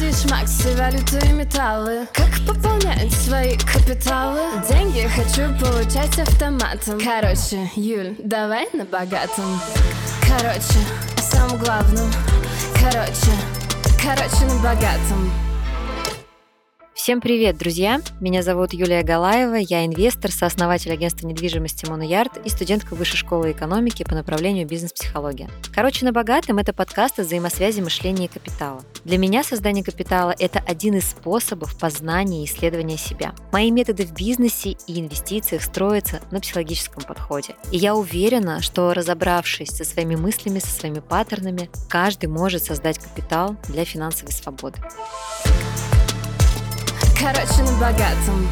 Акции, шмакси, валюты и металлы. Как пополнять свои капиталы? Деньги хочу получать автоматом. Короче, Юль, давай на богатом. Короче, о самом главном Короче, короче, на богатом Всем привет, друзья! Меня зовут Юлия Галаева, я инвестор, сооснователь агентства недвижимости Моноярд и студентка Высшей школы экономики по направлению бизнес-психология. Короче, на богатом это подкаст о взаимосвязи мышления и капитала. Для меня создание капитала – это один из способов познания и исследования себя. Мои методы в бизнесе и инвестициях строятся на психологическом подходе. И я уверена, что разобравшись со своими мыслями, со своими паттернами, каждый может создать капитал для финансовой свободы. Короче, на богатом.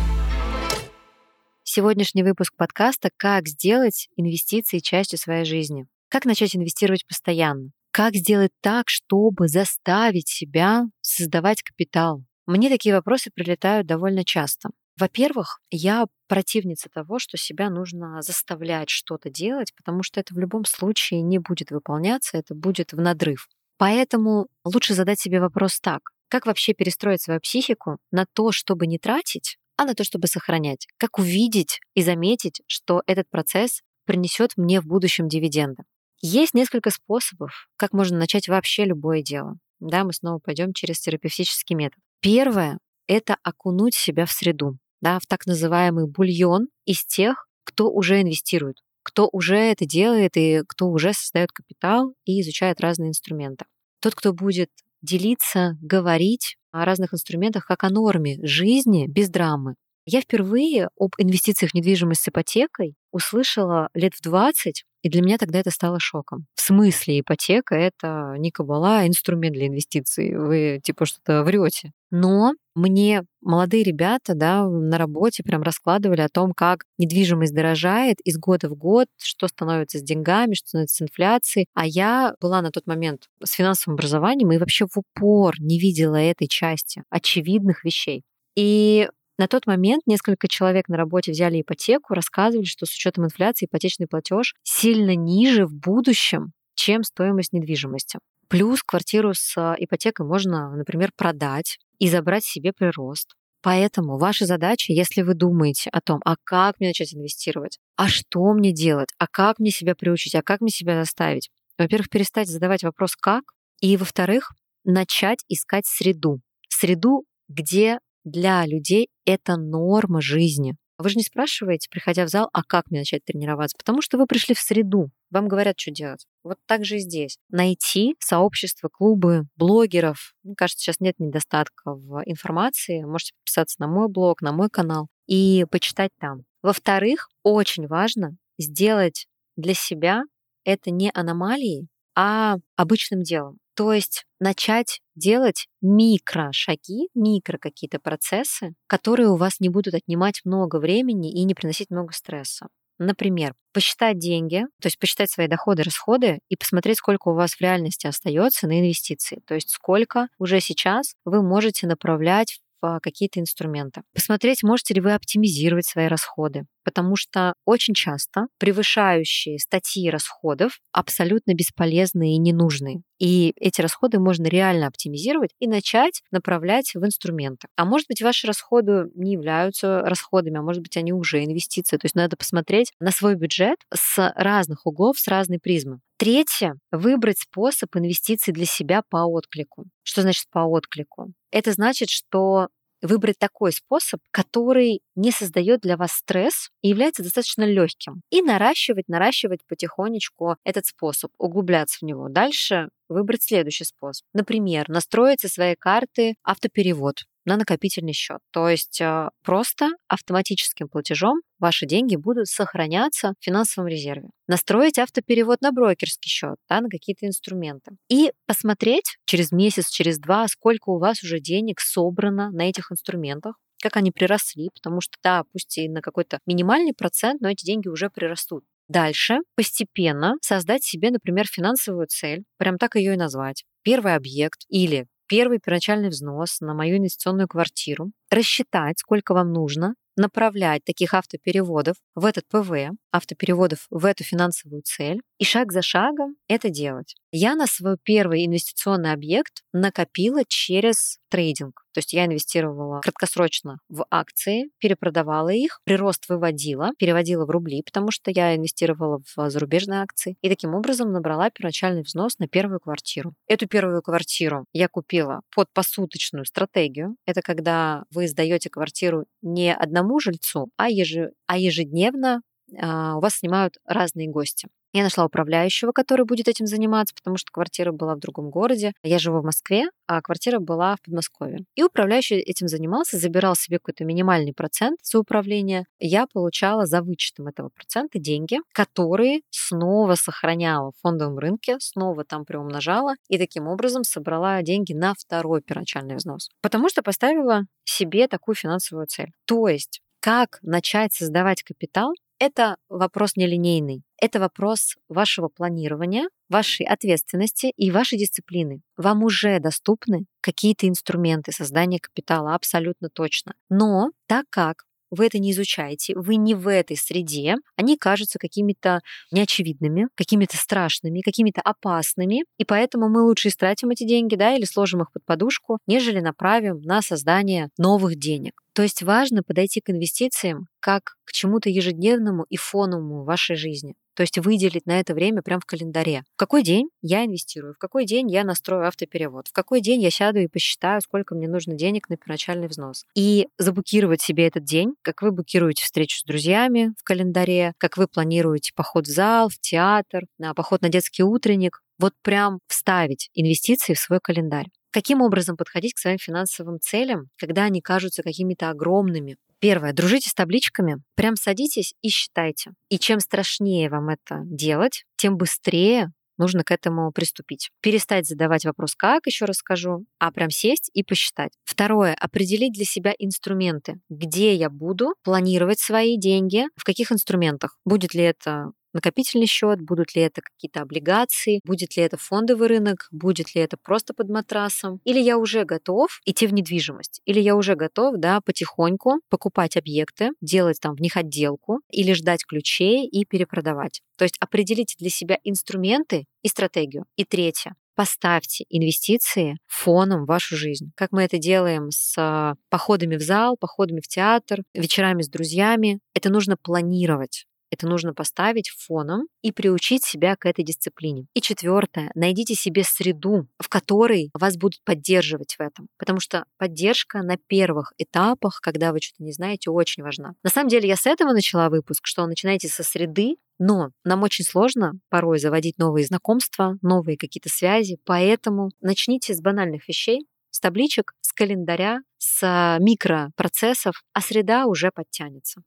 Сегодняшний выпуск подкаста «Как сделать инвестиции частью своей жизни». Как начать инвестировать постоянно? Как сделать так, чтобы заставить себя создавать капитал? Мне такие вопросы прилетают довольно часто. Во-первых, я противница того, что себя нужно заставлять что-то делать, потому что это в любом случае не будет выполняться, это будет в надрыв. Поэтому лучше задать себе вопрос так. Как вообще перестроить свою психику на то, чтобы не тратить, а на то, чтобы сохранять? Как увидеть и заметить, что этот процесс принесет мне в будущем дивиденды? Есть несколько способов, как можно начать вообще любое дело. Да, мы снова пойдем через терапевтический метод. Первое — это окунуть себя в среду, да, в так называемый бульон из тех, кто уже инвестирует, кто уже это делает и кто уже создает капитал и изучает разные инструменты. Тот, кто будет делиться, говорить о разных инструментах как о норме жизни без драмы. Я впервые об инвестициях в недвижимость с ипотекой услышала лет в 20, и для меня тогда это стало шоком. В смысле ипотека — это не кабала, а инструмент для инвестиций. Вы типа что-то врете. Но мне молодые ребята да, на работе прям раскладывали о том, как недвижимость дорожает из года в год, что становится с деньгами, что становится с инфляцией. А я была на тот момент с финансовым образованием и вообще в упор не видела этой части очевидных вещей. И на тот момент несколько человек на работе взяли ипотеку, рассказывали, что с учетом инфляции ипотечный платеж сильно ниже в будущем, чем стоимость недвижимости. Плюс квартиру с а, ипотекой можно, например, продать и забрать себе прирост. Поэтому ваша задача, если вы думаете о том, а как мне начать инвестировать, а что мне делать, а как мне себя приучить, а как мне себя заставить, во-первых, перестать задавать вопрос «как», и, во-вторых, начать искать среду. Среду, где для людей это норма жизни. Вы же не спрашиваете, приходя в зал, а как мне начать тренироваться? Потому что вы пришли в среду, вам говорят, что делать. Вот так же и здесь. Найти сообщество, клубы, блогеров. Мне кажется, сейчас нет недостатка в информации. Можете подписаться на мой блог, на мой канал и почитать там. Во-вторых, очень важно сделать для себя это не аномалией, а обычным делом. То есть начать делать микрошаги, микро какие-то процессы, которые у вас не будут отнимать много времени и не приносить много стресса. Например, посчитать деньги, то есть посчитать свои доходы, расходы и посмотреть, сколько у вас в реальности остается на инвестиции. То есть сколько уже сейчас вы можете направлять в какие-то инструменты. Посмотреть, можете ли вы оптимизировать свои расходы, потому что очень часто превышающие статьи расходов абсолютно бесполезные и ненужные. И эти расходы можно реально оптимизировать и начать направлять в инструменты. А может быть, ваши расходы не являются расходами, а может быть, они уже инвестиции. То есть надо посмотреть на свой бюджет с разных углов, с разной призмы. Третье — выбрать способ инвестиций для себя по отклику. Что значит по отклику? Это значит, что выбрать такой способ, который не создает для вас стресс и является достаточно легким. И наращивать, наращивать потихонечку этот способ, углубляться в него. Дальше выбрать следующий способ. Например, настроить со своей карты автоперевод на накопительный счет. То есть а, просто автоматическим платежом ваши деньги будут сохраняться в финансовом резерве. Настроить автоперевод на брокерский счет, да, на какие-то инструменты. И посмотреть через месяц, через два, сколько у вас уже денег собрано на этих инструментах, как они приросли, потому что, да, пусть и на какой-то минимальный процент, но эти деньги уже прирастут. Дальше постепенно создать себе, например, финансовую цель, прям так ее и назвать. Первый объект или первый первоначальный взнос на мою инвестиционную квартиру рассчитать, сколько вам нужно, направлять таких автопереводов в этот ПВ, автопереводов в эту финансовую цель, и шаг за шагом это делать. Я на свой первый инвестиционный объект накопила через трейдинг. То есть я инвестировала краткосрочно в акции, перепродавала их, прирост выводила, переводила в рубли, потому что я инвестировала в зарубежные акции. И таким образом набрала первоначальный взнос на первую квартиру. Эту первую квартиру я купила под посуточную стратегию. Это когда вы сдаете квартиру не одному жильцу, а, еж... а ежедневно у вас снимают разные гости. Я нашла управляющего, который будет этим заниматься, потому что квартира была в другом городе. Я живу в Москве, а квартира была в Подмосковье. И управляющий этим занимался, забирал себе какой-то минимальный процент за управление. Я получала за вычетом этого процента деньги, которые снова сохраняла в фондовом рынке, снова там приумножала и таким образом собрала деньги на второй первоначальный взнос. Потому что поставила себе такую финансовую цель. То есть как начать создавать капитал, это вопрос нелинейный. Это вопрос вашего планирования, вашей ответственности и вашей дисциплины. Вам уже доступны какие-то инструменты создания капитала, абсолютно точно. Но так как вы это не изучаете, вы не в этой среде, они кажутся какими-то неочевидными, какими-то страшными, какими-то опасными, и поэтому мы лучше истратим эти деньги, да, или сложим их под подушку, нежели направим на создание новых денег. То есть важно подойти к инвестициям как к чему-то ежедневному и фоновому в вашей жизни. То есть выделить на это время прямо в календаре. В какой день я инвестирую, в какой день я настрою автоперевод, в какой день я сяду и посчитаю, сколько мне нужно денег на первоначальный взнос. И заблокировать себе этот день, как вы блокируете встречу с друзьями в календаре, как вы планируете поход в зал, в театр, на поход на детский утренник. Вот прям вставить инвестиции в свой календарь. Каким образом подходить к своим финансовым целям, когда они кажутся какими-то огромными, Первое. Дружите с табличками. Прям садитесь и считайте. И чем страшнее вам это делать, тем быстрее нужно к этому приступить. Перестать задавать вопрос «как», еще раз скажу, а прям сесть и посчитать. Второе. Определить для себя инструменты. Где я буду планировать свои деньги, в каких инструментах. Будет ли это накопительный счет, будут ли это какие-то облигации, будет ли это фондовый рынок, будет ли это просто под матрасом, или я уже готов идти в недвижимость, или я уже готов, да, потихоньку покупать объекты, делать там в них отделку, или ждать ключей и перепродавать. То есть определите для себя инструменты и стратегию. И третье, поставьте инвестиции фоном в вашу жизнь. Как мы это делаем с а, походами в зал, походами в театр, вечерами с друзьями. Это нужно планировать. Это нужно поставить фоном и приучить себя к этой дисциплине. И четвертое, найдите себе среду, в которой вас будут поддерживать в этом. Потому что поддержка на первых этапах, когда вы что-то не знаете, очень важна. На самом деле я с этого начала выпуск, что начинайте со среды, но нам очень сложно порой заводить новые знакомства, новые какие-то связи, поэтому начните с банальных вещей, с табличек, с календаря, с микропроцессов, а среда уже подтянется.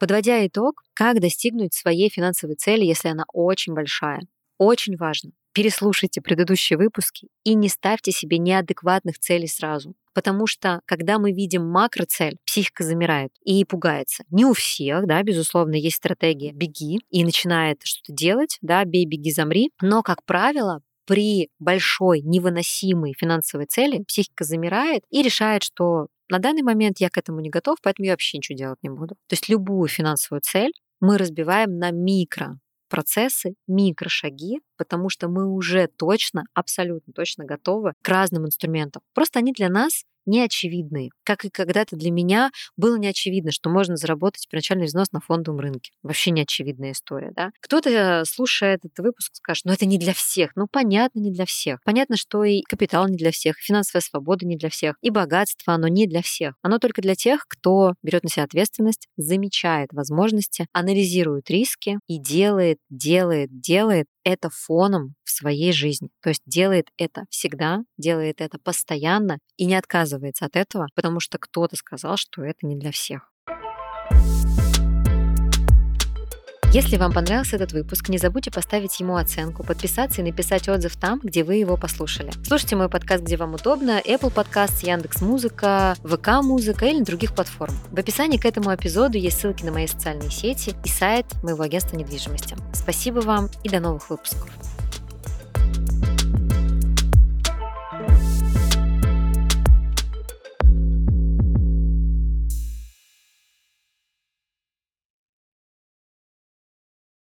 Подводя итог, как достигнуть своей финансовой цели, если она очень большая? Очень важно. Переслушайте предыдущие выпуски и не ставьте себе неадекватных целей сразу. Потому что, когда мы видим макроцель, психика замирает и пугается. Не у всех, да, безусловно, есть стратегия «беги» и начинает что-то делать, да, «бей, беги, замри». Но, как правило, при большой невыносимой финансовой цели психика замирает и решает, что на данный момент я к этому не готов, поэтому я вообще ничего делать не буду. То есть любую финансовую цель мы разбиваем на микро процессы, микрошаги, потому что мы уже точно, абсолютно точно готовы к разным инструментам. Просто они для нас неочевидные. Как и когда-то для меня было неочевидно, что можно заработать первоначальный взнос на фондовом рынке. Вообще неочевидная история, да. Кто-то, слушая этот выпуск, скажет, ну это не для всех. Ну понятно, не для всех. Понятно, что и капитал не для всех, и финансовая свобода не для всех, и богатство, оно не для всех. Оно только для тех, кто берет на себя ответственность, замечает возможности, анализирует риски и делает, делает, делает это фоном своей жизни. То есть делает это всегда, делает это постоянно и не отказывается от этого, потому что кто-то сказал, что это не для всех. Если вам понравился этот выпуск, не забудьте поставить ему оценку, подписаться и написать отзыв там, где вы его послушали. Слушайте мой подкаст, где вам удобно, Apple Podcast, Яндекс Музыка, ВК Музыка или других платформ. В описании к этому эпизоду есть ссылки на мои социальные сети и сайт моего агентства недвижимости. Спасибо вам и до новых выпусков.